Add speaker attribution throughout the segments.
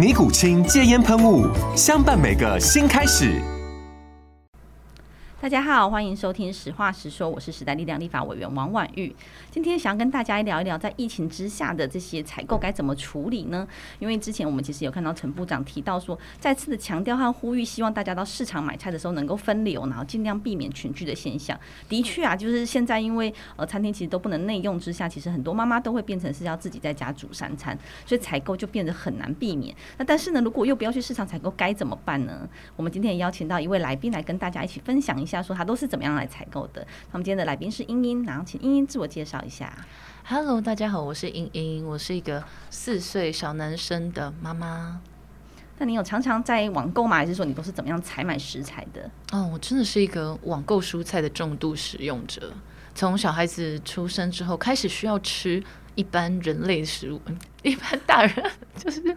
Speaker 1: 尼古清戒烟喷雾，相伴每个新开始。
Speaker 2: 大家好，欢迎收听《实话实说》，我是时代力量立法委员王婉玉。今天想要跟大家聊一聊，在疫情之下的这些采购该怎么处理呢？因为之前我们其实有看到陈部长提到说，再次的强调和呼吁，希望大家到市场买菜的时候能够分流，然后尽量避免群聚的现象。的确啊，就是现在因为呃餐厅其实都不能内用之下，其实很多妈妈都会变成是要自己在家煮三餐，所以采购就变得很难避免。那但是呢，如果又不要去市场采购，该怎么办呢？我们今天也邀请到一位来宾来跟大家一起分享一下。说他都是怎么样来采购的？他们今天的来宾是英英，然后请英英自我介绍一下。
Speaker 3: Hello，大家好，我是英英，我是一个四岁小男生的妈妈。
Speaker 2: 那你有常常在网购吗？还是说你都是怎么样采买食材的？
Speaker 3: 哦，我真的是一个网购蔬菜的重度使用者。从小孩子出生之后，开始需要吃一般人类食物，一般大人就是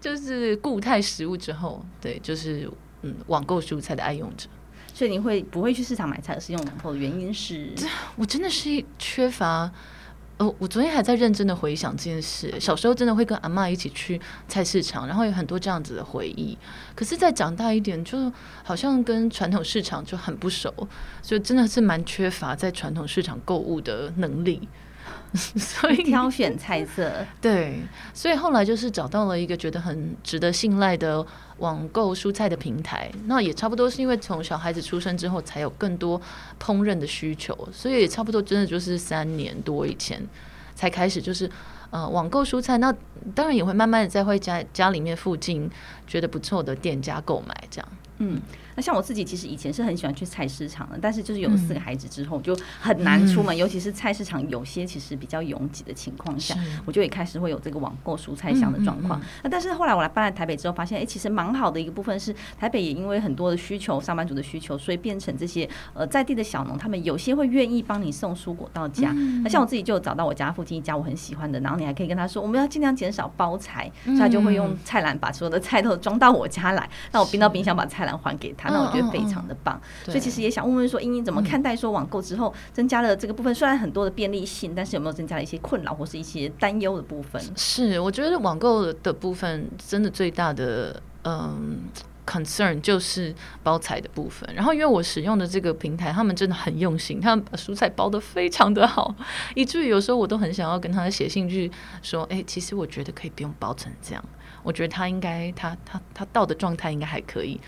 Speaker 3: 就是固态食物之后，对，就是嗯，网购蔬菜的爱用者。
Speaker 2: 所以你会不会去市场买菜，而是用网购的原因是？
Speaker 3: 我真的是缺乏。呃，我昨天还在认真的回想这件事。小时候真的会跟阿嬷一起去菜市场，然后有很多这样子的回忆。可是再长大一点，就好像跟传统市场就很不熟，所以真的是蛮缺乏在传统市场购物的能力。所以
Speaker 2: 挑选菜色，
Speaker 3: 对，所以后来就是找到了一个觉得很值得信赖的网购蔬菜的平台。那也差不多是因为从小孩子出生之后，才有更多烹饪的需求，所以也差不多真的就是三年多以前才开始，就是呃网购蔬菜。那当然也会慢慢的在会家家里面附近觉得不错的店家购买这样，
Speaker 2: 嗯。那像我自己其实以前是很喜欢去菜市场的，但是就是有了四个孩子之后就很难出门，嗯、尤其是菜市场有些其实比较拥挤的情况下，我就也开始会有这个网购蔬菜箱的状况。那、但是后来我来搬来台北之后，发现哎、欸，其实蛮好的一个部分是台北也因为很多的需求，上班族的需求，所以变成这些呃在地的小农，他们有些会愿意帮你送蔬果到家。嗯、那像我自己就找到我家附近一家我很喜欢的，然后你还可以跟他说，我们要尽量减少包材，所以他就会用菜篮把所有的菜都装到我家来，让我冰到冰箱把菜篮还给他，那我觉得非常的棒，所以其实也想问问说，英英怎么看待说网购之后增加了这个部分？虽然很多的便利性，但是有没有增加了一些困扰或是一些担忧的部分？
Speaker 3: 是，我觉得网购的部分真的最大的嗯 concern 就是包材的部分。然后因为我使用的这个平台，他们真的很用心，他们把蔬菜包的非常的好，以至于有时候我都很想要跟他写信去说，哎、欸，其实我觉得可以不用包成这样，我觉得他应该他他他到的状态应该还可以。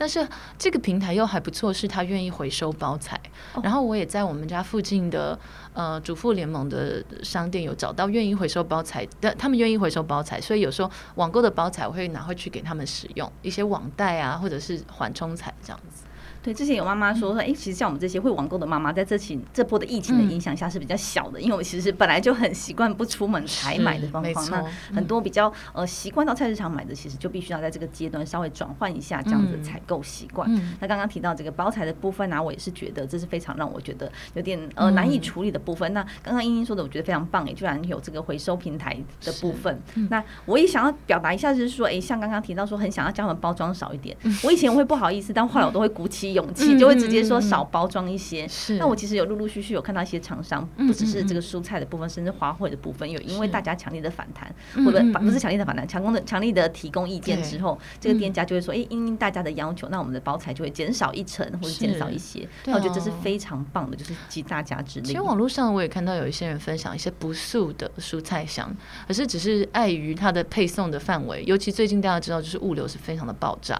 Speaker 3: 但是这个平台又还不错，是他愿意回收包材。Oh. 然后我也在我们家附近的呃主妇联盟的商店有找到愿意回收包材的，他们愿意回收包材，所以有时候网购的包材我会拿回去给他们使用，一些网袋啊，或者是缓冲材这样子。
Speaker 2: 对，之前有妈妈说说，哎、欸，其实像我们这些会网购的妈妈，在这起这波的疫情的影响下是比较小的，嗯、因为我们其实本来就很习惯不出门采买的方法。那很多比较呃习惯到菜市场买的，其实就必须要在这个阶段稍微转换一下这样子采购习惯。嗯、那刚刚提到这个包材的部分呢、啊，我也是觉得这是非常让我觉得有点呃难以处理的部分。嗯、那刚刚英英说的，我觉得非常棒，也居然有这个回收平台的部分。嗯、那我也想要表达一下，就是说，哎、欸，像刚刚提到说很想要将他们包装少一点，嗯、我以前我会不好意思，但后来我都会鼓起勇气，就会直接说少包装一些，是。那我其实有陆陆续续有看到一些厂商，不只是这个蔬菜的部分，甚至花卉的部分，有因为大家强烈的反弹，或者不是强烈的反弹，强攻的强力的提供意见之后，这个店家就会说，哎，因应大家的要求，那我们的包材就会减少一成或者减少一些。那我觉得这是非常棒的，就是集大家之力。
Speaker 3: 其实网络上我也看到有一些人分享一些不素的蔬菜箱，可是只是碍于它的配送的范围，尤其最近大家知道就是物流是非常的爆炸，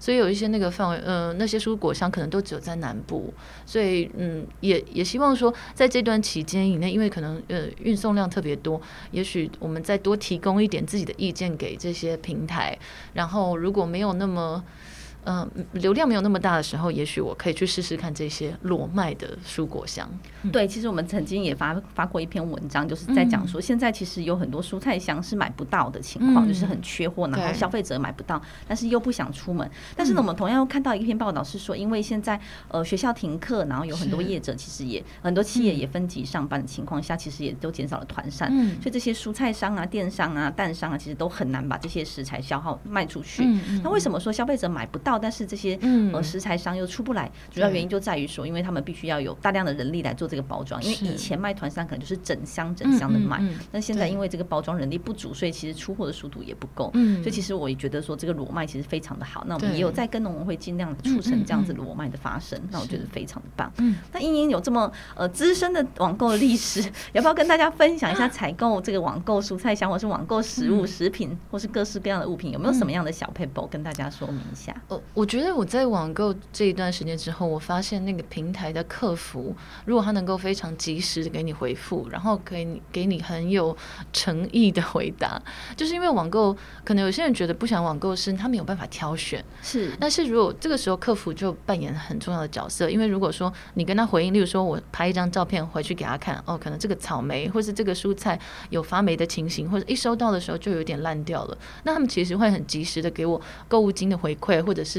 Speaker 3: 所以有一些那个范围，呃，那些蔬果箱可能都只有在南部，所以嗯，也也希望说在这段期间以内，因为可能呃运送量特别多，也许我们再多提供一点自己的意见给这些平台，然后如果没有那么。嗯，流量没有那么大的时候，也许我可以去试试看这些裸卖的蔬果箱。
Speaker 2: 嗯、对，其实我们曾经也发发过一篇文章，就是在讲说，现在其实有很多蔬菜箱是买不到的情况，嗯、就是很缺货，然后消费者买不到，但是又不想出门。但是呢，我们同样又看到一篇报道是说，因为现在呃学校停课，然后有很多业者其实也很多企业也分级上班的情况下，其实也都减少了团扇，嗯、所以这些蔬菜商啊、电商啊、蛋商啊，其实都很难把这些食材消耗卖出去。嗯、那为什么说消费者买不到？但是这些呃食材商又出不来，主要原因就在于说，因为他们必须要有大量的人力来做这个包装。因为以前卖团餐可能就是整箱整箱的卖，但现在因为这个包装人力不足，所以其实出货的速度也不够。所以其实我也觉得说这个裸卖其实非常的好。那我们也有在跟农委会尽量促成这样子裸卖的发生。那我觉得非常的棒。那英英有这么呃资深的网购的历史，要不要跟大家分享一下采购这个网购蔬菜箱，或是网购食物、食品，或是各式各样的物品，有没有什么样的小撇步跟大家说明一下？
Speaker 3: 呃，我觉得。我在网购这一段时间之后，我发现那个平台的客服，如果他能够非常及时的给你回复，然后可以给你很有诚意的回答，就是因为网购可能有些人觉得不想网购是他没有办法挑选，是。但是如果这个时候客服就扮演很重要的角色，因为如果说你跟他回应，例如说我拍一张照片回去给他看，哦，可能这个草莓或是这个蔬菜有发霉的情形，或者一收到的时候就有点烂掉了，那他们其实会很及时的给我购物金的回馈，或者是。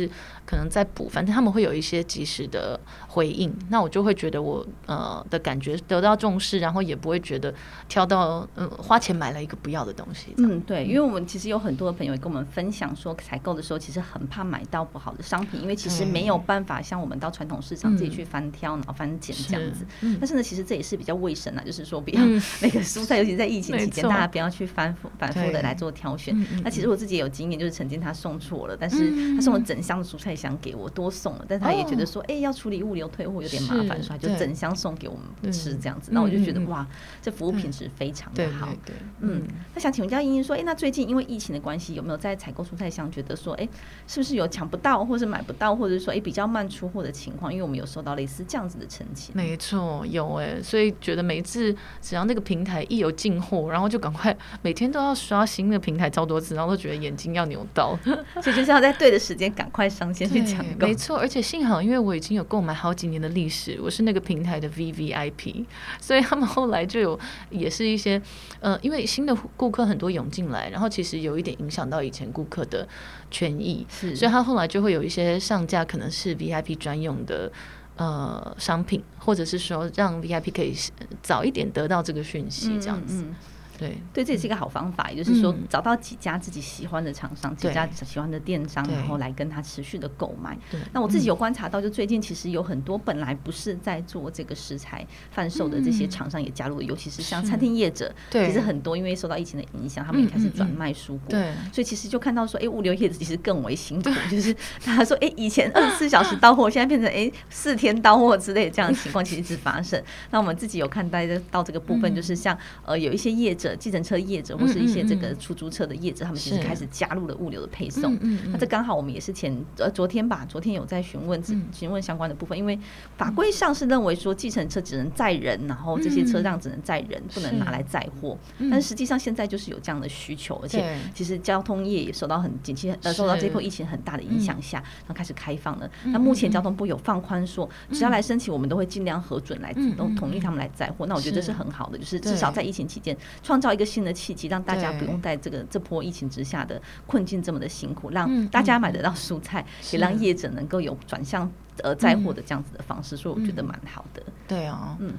Speaker 3: 可能在补，反正他们会有一些及时的回应，那我就会觉得我呃的感觉得到重视，然后也不会觉得挑到嗯花钱买了一个不要的东西。
Speaker 2: 嗯，对，因为我们其实有很多的朋友跟我们分享说，采购的时候其实很怕买到不好的商品，因为其实没有办法像我们到传统市场自己去翻挑，然后翻拣这样子。嗯、但是呢，其实这也是比较卫生啊，就是说不要 那个蔬菜，尤其在疫情期间，大家不要去反复反复的来做挑选。那其实我自己也有经验，就是曾经他送错了，但是他送了整箱的蔬菜。箱给我多送了，但他也觉得说，哎、欸，要处理物流退货有点麻烦，所以就整箱送给我们吃这样子。那我就觉得哇，这服务品质非常的好。对，对，嗯，那想请问一下英英说，哎、欸，那最近因为疫情的关系，有没有在采购蔬菜箱觉得说，哎、欸，是不是有抢不到，或是买不到，或者说哎、欸、比较慢出货的情况？因为我们有收到类似这样子的陈情。
Speaker 3: 没错，有哎、欸，所以觉得每次只要那个平台一有进货，然后就赶快每天都要刷新那个平台超多次，然后都觉得眼睛要扭到，
Speaker 2: 所以就是要在对的时间赶快上线
Speaker 3: 去抢购。没错，而且幸好，因为我已经有购买好几年的历史，我是那个平台的 VVIP，所以他们后来就有也是一些呃，因为新的顾客很多涌进来，然后其实有一点影响到以前顾客的权益，所以他后来就会有一些上架可能是 VIP 专用的呃商品，或者是说让 VIP 可以早一点得到这个讯息，这样子。嗯嗯对。
Speaker 2: 对，这也是一个好方法，也就是说找到几家自己喜欢的厂商，几家喜欢的电商，然后来跟他持续的购买。那我自己有观察到，就最近其实有很多本来不是在做这个食材贩售的这些厂商也加入了，尤其是像餐厅业者，其实很多因为受到疫情的影响，他们也开始转卖蔬果。对，所以其实就看到说，哎，物流业者其实更为辛苦，就是他说，哎，以前二十四小时到货，现在变成哎四天到货之类的这样的情况，其实一直发生。那我们自己有看待到这个部分，就是像呃有一些业者。计程车业者或是一些这个出租车的业者，他们其实开始加入了物流的配送。那这刚好我们也是前呃昨天吧，昨天有在询问询问相关的部分，因为法规上是认为说计程车只能载人，然后这些车辆只能载人，不能拿来载货。但是实际上现在就是有这样的需求，而且其实交通业也受到很近期呃受到这波疫情很大的影响下，然后开始开放了。那目前交通部有放宽说，只要来申请，我们都会尽量核准来都同意他们来载货。那我觉得这是很好的，就是至少在疫情期间创造一个新的契机，让大家不用在这个这波疫情之下的困境这么的辛苦，让大家买得到蔬菜，也让业者能够有转向呃载货的这样子的方式，所以我觉得蛮好的。
Speaker 3: 对啊，嗯，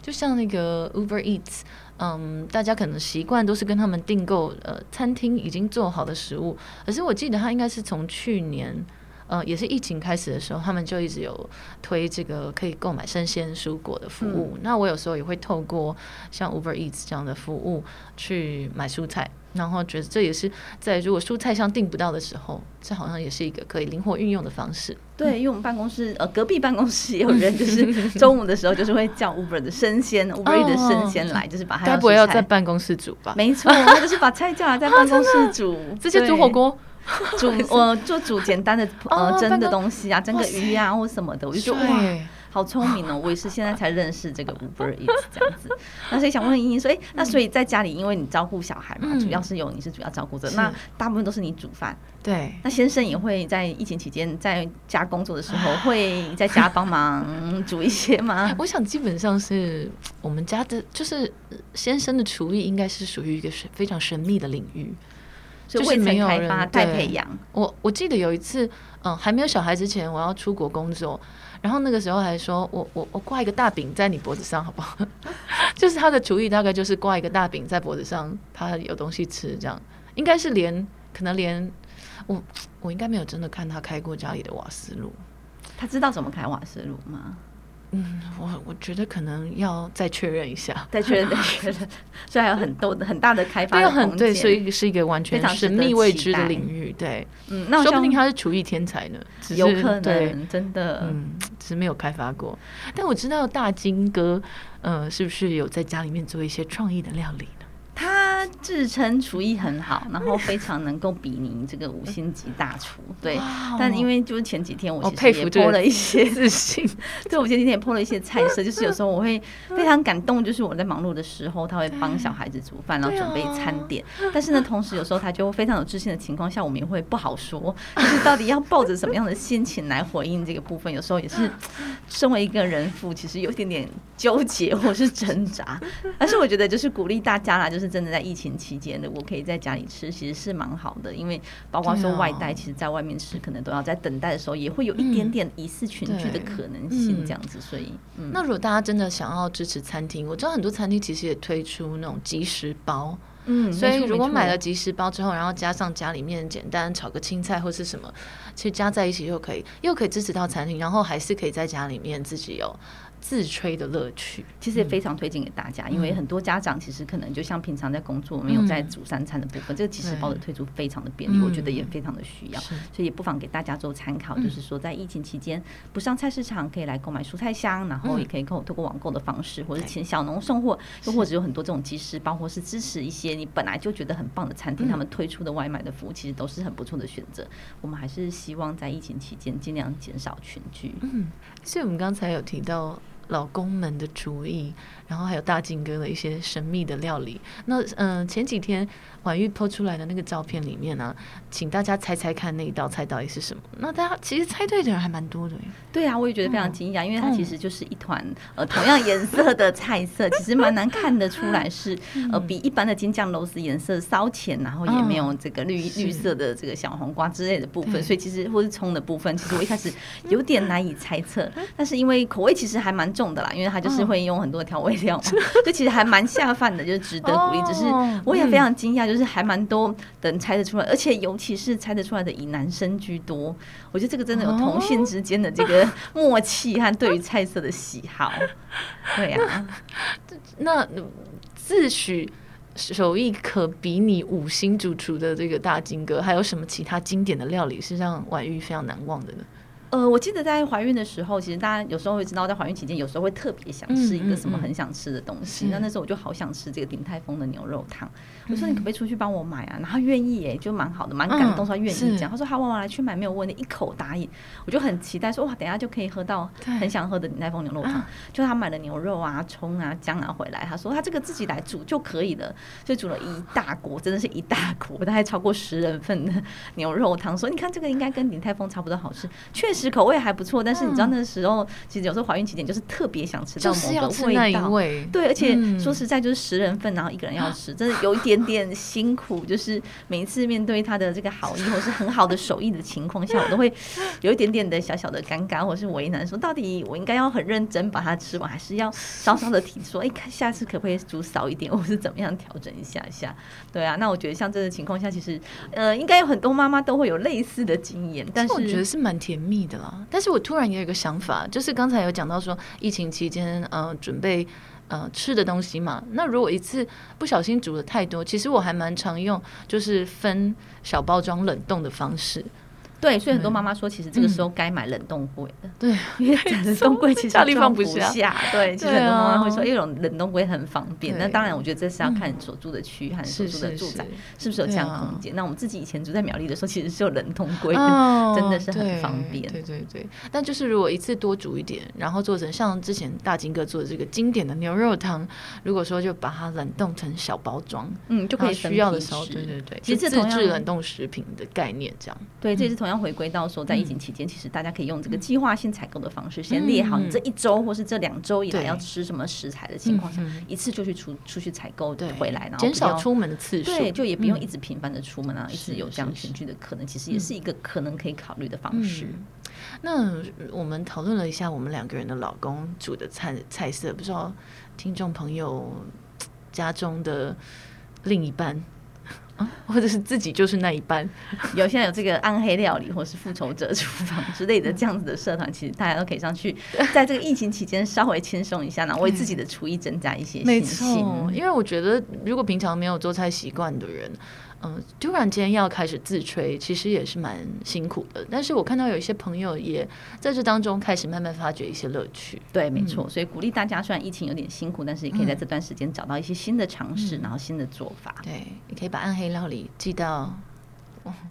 Speaker 3: 就像那个 Uber Eats，嗯，大家可能习惯都是跟他们订购呃餐厅已经做好的食物，可是我记得他应该是从去年。呃，也是疫情开始的时候，他们就一直有推这个可以购买生鲜蔬果的服务。嗯、那我有时候也会透过像 Uber Eats 这样的服务去买蔬菜，然后觉得这也是在如果蔬菜上订不到的时候，这好像也是一个可以灵活运用的方式。
Speaker 2: 对，因为我们办公室呃隔壁办公室也有人，就是 中午的时候就是会叫 Uber 的生鲜，Uber 的生鲜来，就是把该
Speaker 3: 不会要在办公室煮吧？
Speaker 2: 没错，就是把菜叫来在办公室煮，
Speaker 3: 直接煮火锅。
Speaker 2: 煮 我就煮简单的呃蒸的东西啊，蒸个鱼啊或什么的，我就觉得哇。好聪明哦！我也是现在才认识这个 Uber Eats 这样子。那所以想问莹莹说，哎，那所以在家里，因为你照顾小孩嘛，主要是由你是主要照顾者，那大部分都是你煮饭。
Speaker 3: 对。
Speaker 2: 那先生也会在疫情期间在家工作的时候，会在家帮忙煮一些吗？
Speaker 3: 我想基本上是我们家的，就是先生的厨艺应该是属于一个神非常神秘的领域，
Speaker 2: 就是没有人带培养。
Speaker 3: 我我记得有一次，嗯，还没有小孩之前，我要出国工作。然后那个时候还说，我我我挂一个大饼在你脖子上好不好？就是他的厨艺大概就是挂一个大饼在脖子上，他有东西吃这样。应该是连可能连我我应该没有真的看他开过家里的瓦斯炉。
Speaker 2: 他知道怎么开瓦斯炉吗？
Speaker 3: 嗯，我我觉得可能要再确认一下，
Speaker 2: 再确认，再确认。所以还有很多的很大的开发的有很，
Speaker 3: 对，所以是一个完全神秘未知的领域。对，嗯，那说不定他是厨艺天才呢，
Speaker 2: 有可能，对真的，
Speaker 3: 嗯，只是没有开发过。但我知道大金哥，呃，是不是有在家里面做一些创意的料理？
Speaker 2: 他自称厨艺很好，然后非常能够比拟这个五星级大厨。对，但因为就是前几天我其实也 po 了一些自信，对，我前几天也 po 了一些菜色，就是有时候我会非常感动，就是我在忙碌的时候，他会帮小孩子煮饭，然后准备餐点。但是呢，同时有时候他就非常有自信的情况下，我们也会不好说，就是到底要抱着什么样的心情来回应这个部分。有时候也是 身为一个人父，其实有一点点纠结或是挣扎。但是我觉得就是鼓励大家啦，就是。真的在疫情期间的，我可以在家里吃，其实是蛮好的。因为包括说外带，其实在外面吃，可能都要在等待的时候，也会有一点点疑似群聚的可能性，这样子。所以，嗯，
Speaker 3: 那如果大家真的想要支持餐厅，我知道很多餐厅其实也推出那种即食包，嗯，所以如果买了即食包之后，然后加上家里面简单炒个青菜或是什么，其实加在一起又可以，又可以支持到餐厅，然后还是可以在家里面自己有。自吹的乐趣，
Speaker 2: 其实也非常推荐给大家，嗯、因为很多家长其实可能就像平常在工作，没有在煮三餐的部分，嗯、这个即食包的推出非常的便利，嗯、我觉得也非常的需要，所以也不妨给大家做参考。就是说，在疫情期间不上菜市场，可以来购买蔬菜箱，然后也可以购通过网购的方式，或者请小农送货，又或者有很多这种即食包，或是支持一些你本来就觉得很棒的餐厅，他们推出的外卖的服务，其实都是很不错的选择。我们还是希望在疫情期间尽量减少群聚。
Speaker 3: 嗯，所以我们刚才有提到。老公们的主意，然后还有大金哥的一些神秘的料理。那嗯、呃，前几天婉諭 po 出来的那个照片里面呢、啊，请大家猜猜看那一道菜到底是什么？那大家其实猜对的人还蛮多的。
Speaker 2: 对啊，我也觉得非常惊讶，嗯、因为它其实就是一团呃同样颜色的菜色，其实蛮难看得出来 是呃比一般的金酱肉丝颜色稍浅，然后也没有这个绿、嗯、绿色的这个小黄瓜之类的部分，所以其实或是葱的部分，其实我一开始 有点难以猜测。但是因为口味其实还蛮重的啦，因为它就是会用很多调味料嘛，就其实还蛮下饭的，就是值得鼓励。只是我也非常惊讶，就是还蛮多人猜得出来，而且尤其是猜得出来的以男生居多。我觉得这个真的有同性之间的这个默契和对于菜色的喜好。对啊，
Speaker 3: 那自诩手艺可比拟五星主厨的这个大金哥，还有什么其他经典的料理是让婉玉非常难忘的呢？
Speaker 2: 呃，我记得在怀孕的时候，其实大家有时候会知道，在怀孕期间，有时候会特别想吃一个什么很想吃的东西。那、嗯嗯嗯、那时候我就好想吃这个鼎泰丰的牛肉汤。嗯、我说你可不可以出去帮我买啊？然后愿意耶，就蛮好的，蛮感动，说他愿意这样。他说好，我来去买没有问题，一口答应。我就很期待说哇，等下就可以喝到很想喝的鼎泰丰牛肉汤。就他买了牛肉啊、葱啊、姜啊回来，他说他这个自己来煮就可以了，就煮了一大锅，真的是一大锅，大概超过十人份的牛肉汤。说你看这个应该跟鼎泰丰差不多好吃，确实口味还不错。但是你知道那时候，其实有时候怀孕期间就是特别想吃到某个味道，对，而且说实在就是十人份，然后一个人要吃，真的有一点点辛苦。就是每一次面对他的这个好意或是很好的手艺的情况下，我都会有一点点的小小的尴尬或是为难，说到底我应该要很认真把它吃完，还是要 稍稍的提说，哎，看下次可不可以煮少一点，或是怎么样调整一下下？对啊，那我觉得像这个情况下，其实呃，应该有很多妈妈都会有类似的经验，但是我
Speaker 3: 觉得是蛮甜蜜的啦。但是我突然也有一个想法，就是刚才有讲到说，疫情期间，呃，准备呃吃的东西嘛。那如果一次不小心煮的太多，其实我还蛮常用，就是分小包装冷冻的方式。
Speaker 2: 对，所以很多妈妈说，其实这个时候该买冷冻柜的。
Speaker 3: 对，
Speaker 2: 因为冷冻柜其实
Speaker 3: 家里放不
Speaker 2: 下。对，其实很多妈妈会说，一种冷冻柜很方便。那当然，我觉得这是要看你所住的区和所住的住宅是不是有这样空间。那我们自己以前住在苗栗的时候，其实是有冷冻柜的，真的是很方便。
Speaker 3: 对对对。但就是如果一次多煮一点，然后做成像之前大金哥做的这个经典的牛肉汤，如果说就把它冷冻成小包装，
Speaker 2: 嗯，就可以
Speaker 3: 需要的时候，对对对，其实自制冷冻食品的概念这样。
Speaker 2: 对，这是同样回归到说，在疫情期间，其实大家可以用这个计划性采购的方式，先列好你这一周或是这两周以来要吃什么食材的情况下，一次就去出出去采购回来，然后
Speaker 3: 减少出门的次数，
Speaker 2: 对，就也不用一直频繁的出门啊，一直有这样群聚的可能，其实也是一个可能可以考虑的方式。
Speaker 3: 那我们讨论了一下我们两个人的老公煮的菜菜色，不知道听众朋友家中的另一半。或者是自己就是那一班，
Speaker 2: 有现在有这个暗黑料理，或是复仇者厨房之类的这样子的社团，其实大家都可以上去，在这个疫情期间稍微轻松一下呢，为自己的厨艺增加一些信心。
Speaker 3: 因为我觉得，如果平常没有做菜习惯的人。嗯，突然间要开始自吹，其实也是蛮辛苦的。但是我看到有一些朋友也在这当中开始慢慢发掘一些乐趣。
Speaker 2: 对，没错。所以鼓励大家，虽然疫情有点辛苦，但是也可以在这段时间找到一些新的尝试，然后新的做法。
Speaker 3: 对，你可以把暗黑料理寄到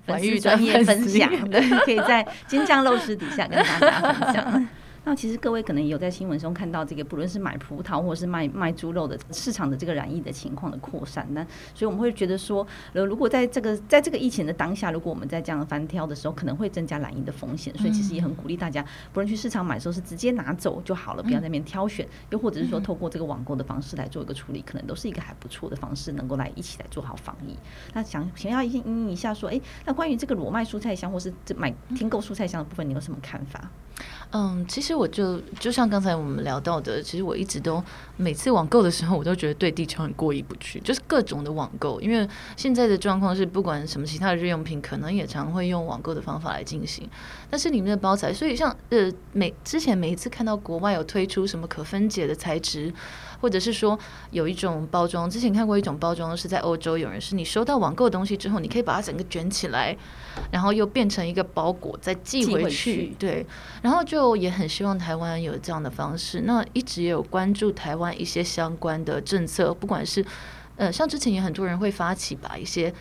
Speaker 2: 婉諭专业分享，对，可以在金酱肉丝底下跟大家分享。那其实各位可能也有在新闻中看到这个，不论是买葡萄或者是卖卖猪肉的市场的这个染疫的情况的扩散，那所以我们会觉得说，呃，如果在这个在这个疫情的当下，如果我们在这样翻挑的时候，可能会增加染疫的风险，所以其实也很鼓励大家，不论去市场买的时候是直接拿走就好了，不要在那边挑选，又或者是说透过这个网购的方式来做一个处理，可能都是一个还不错的方式，能够来一起来做好防疫。那想想要一应一下说，哎，那关于这个裸卖蔬菜箱或是这买听购蔬菜箱的部分，你有什么看法？
Speaker 3: 嗯，其实我就就像刚才我们聊到的，其实我一直都每次网购的时候，我都觉得对地球很过意不去，就是各种的网购，因为现在的状况是，不管什么其他的日用品，可能也常会用网购的方法来进行，但是里面的包材，所以像呃每之前每一次看到国外有推出什么可分解的材质。或者是说有一种包装，之前看过一种包装是在欧洲，有人是你收到网购的东西之后，你可以把它整个卷起来，然后又变成一个包裹再寄回去。回去对，然后就也很希望台湾有这样的方式。那一直也有关注台湾一些相关的政策，不管是呃，像之前也很多人会发起把一些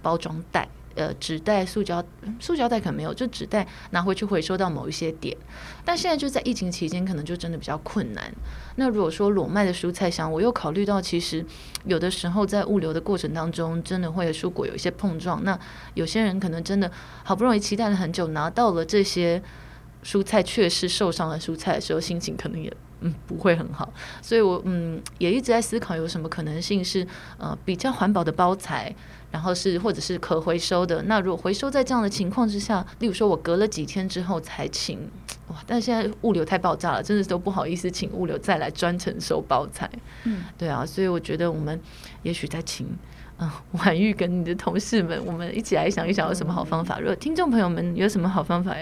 Speaker 3: 包装袋。呃，纸袋、塑胶、塑胶袋可能没有，就纸袋拿回去回收到某一些点。但现在就在疫情期间，可能就真的比较困难。那如果说裸卖的蔬菜箱，我又考虑到，其实有的时候在物流的过程当中，真的会和蔬果有一些碰撞。那有些人可能真的好不容易期待了很久，拿到了这些蔬菜，确实受伤的蔬菜的时候，心情可能也嗯不会很好。所以我嗯也一直在思考，有什么可能性是呃比较环保的包材。然后是或者是可回收的，那如果回收在这样的情况之下，例如说我隔了几天之后才请，哇！但现在物流太爆炸了，真的都不好意思请物流再来专程收包材。嗯，对啊，所以我觉得我们也许在请，嗯、呃，婉玉跟你的同事们，我们一起来想一想有什么好方法。如果听众朋友们有什么好方法，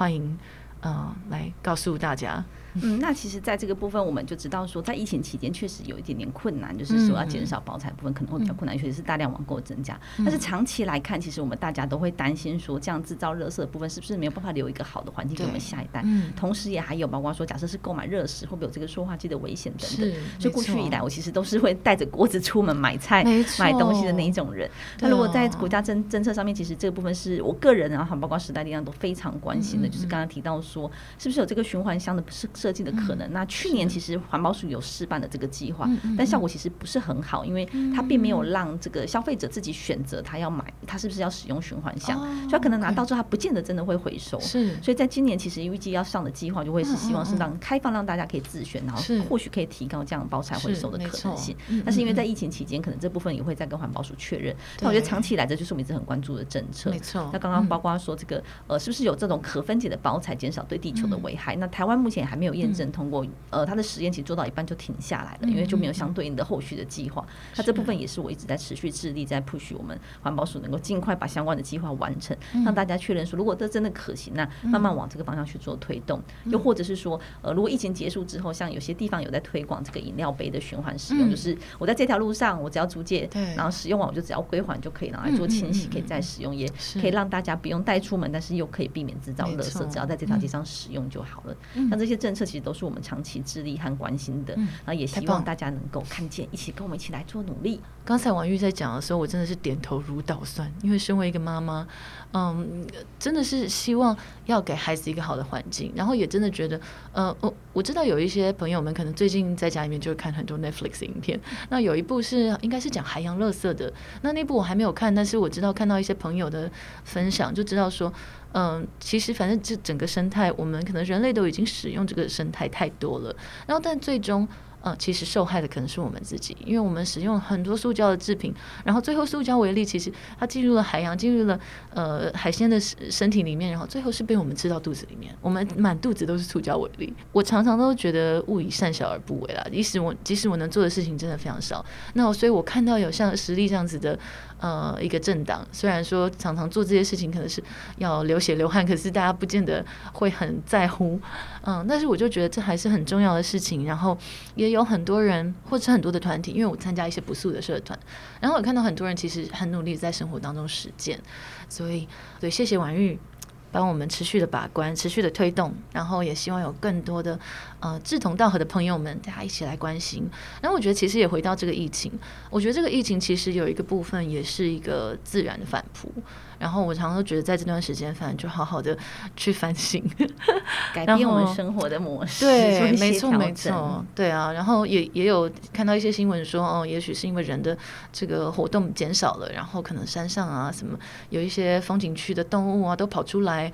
Speaker 3: 欢迎，嗯、呃，来告诉大家。
Speaker 2: 嗯，那其实，在这个部分，我们就知道说，在疫情期间确实有一点点困难，就是说要减少包材部分可能会比较困难，尤其是大量网购增加。但是长期来看，其实我们大家都会担心说，这样制造热色的部分是不是没有办法留一个好的环境给我们下一代？同时也还有包括说，假设是购买热食，会不会有这个塑化剂的危险等等。所以过去以来，我其实都是会带着锅子出门买菜、买东西的那一种人。那如果在国家政政策上面，其实这个部分是我个人，然后包括时代力量都非常关心的，就是刚刚提到说，是不是有这个循环箱的设设计的可能？那那去年其实环保署有试办的这个计划，但效果其实不是很好，因为它并没有让这个消费者自己选择他要买，他是不是要使用循环箱，所以他可能拿到之后他不见得真的会回收。是，所以在今年其实预计要上的计划就会是希望是让开放让大家可以自选，然后或许可以提高这样包材回收的可能性。但是因为在疫情期间，可能这部分也会再跟环保署确认。那我觉得长期来这就是我们一直很关注的政策。没错。那刚刚包括说这个呃，是不是有这种可分解的包材减少少对地球的危害。嗯、那台湾目前还没有验证通过，嗯、呃，他的实验其实做到一半就停下来了，嗯、因为就没有相对应的后续的计划。那、嗯、这部分也是我一直在持续致力在 push 我们环保署能够尽快把相关的计划完成，嗯、让大家确认说，如果这真的可行，那慢慢往这个方向去做推动。嗯、又或者是说，呃，如果疫情结束之后，像有些地方有在推广这个饮料杯的循环使用，嗯、就是我在这条路上，我只要租借，然后使用完我就只要归还就可以拿来做清洗，可以再使用，也可以让大家不用带出门，但是又可以避免制造垃圾，只要在这条街上使用就好了。那这些政策其实都是我们长期致力和关心的，然后也希望大家能够看见，一起跟我们一起来做努力。
Speaker 3: 刚才王玉在讲的时候，我真的是点头如捣蒜，因为身为一个妈妈，嗯，真的是希望要给孩子一个好的环境，然后也真的觉得，呃，我我知道有一些朋友们可能最近在家里面就会看很多 Netflix 影片，那有一部是应该是讲海洋垃圾的，那那部我还没有看，但是我知道看到一些朋友的分享，就知道说，嗯，其实反正这整个生态，我们可能人类都已经使用这个生态太多了，然后但最终。嗯，其实受害的可能是我们自己，因为我们使用很多塑胶的制品，然后最后塑胶微粒其实它进入了海洋，进入了呃海鲜的身体里面，然后最后是被我们吃到肚子里面，我们满肚子都是塑胶微粒。我常常都觉得勿以善小而不为啦，即使我即使我能做的事情真的非常少，那所以我看到有像实力这样子的。呃，一个政党虽然说常常做这些事情，可能是要流血流汗，可是大家不见得会很在乎。嗯，但是我就觉得这还是很重要的事情。然后也有很多人，或者很多的团体，因为我参加一些不素的社团，然后我看到很多人其实很努力在生活当中实践。所以，对，谢谢婉玉。帮我们持续的把关，持续的推动，然后也希望有更多的呃志同道合的朋友们，大家一起来关心。然后我觉得其实也回到这个疫情，我觉得这个疫情其实有一个部分也是一个自然的反扑。然后我常常都觉得，在这段时间，反正就好好的去反省，
Speaker 2: 改变我们生活的模式。
Speaker 3: 对，没错，没错，对啊。然后也也有看到一些新闻说，哦，也许是因为人的这个活动减少了，然后可能山上啊什么有一些风景区的动物啊都跑出来。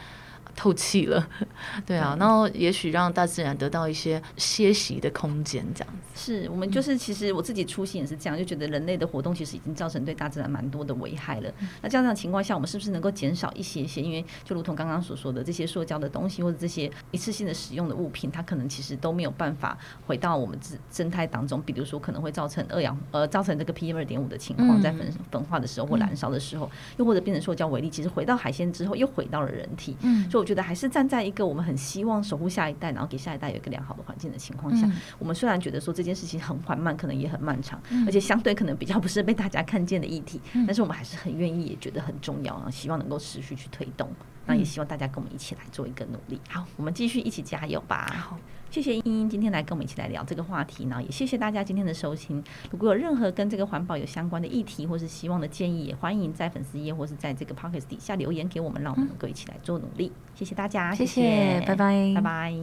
Speaker 3: 透气了，对啊，然后也许让大自然得到一些歇息的空间，这样子。
Speaker 2: 是我们就是其实我自己初心也是这样，就觉得人类的活动其实已经造成对大自然蛮多的危害了。那这样的情况下，我们是不是能够减少一些些？因为就如同刚刚所说的，这些塑胶的东西或者这些一次性的使用的物品，它可能其实都没有办法回到我们自生态当中。比如说，可能会造成二氧呃造成这个 PM 二点五的情况，在焚焚化的时候或燃烧的时候，又或者变成塑胶为例，其实回到海鲜之后又回到了人体。嗯，所以我觉得还是站在一个我们很希望守护下一代，然后给下一代有一个良好的环境的情况下，我们虽然觉得说这件事情很缓慢。可能也很漫长，而且相对可能比较不是被大家看见的议题，但是我们还是很愿意，也觉得很重要，然后希望能够持续去推动。那也希望大家跟我们一起来做一个努力。好，我们继续一起加油吧。好，谢谢茵茵今天来跟我们一起来聊这个话题，呢也谢谢大家今天的收听。如果有任何跟这个环保有相关的议题，或是希望的建议，也欢迎在粉丝页或是在这个 p o c k e t 底下留言给我们，让我们能够一起来做努力。谢谢大家，谢谢拜拜，拜拜。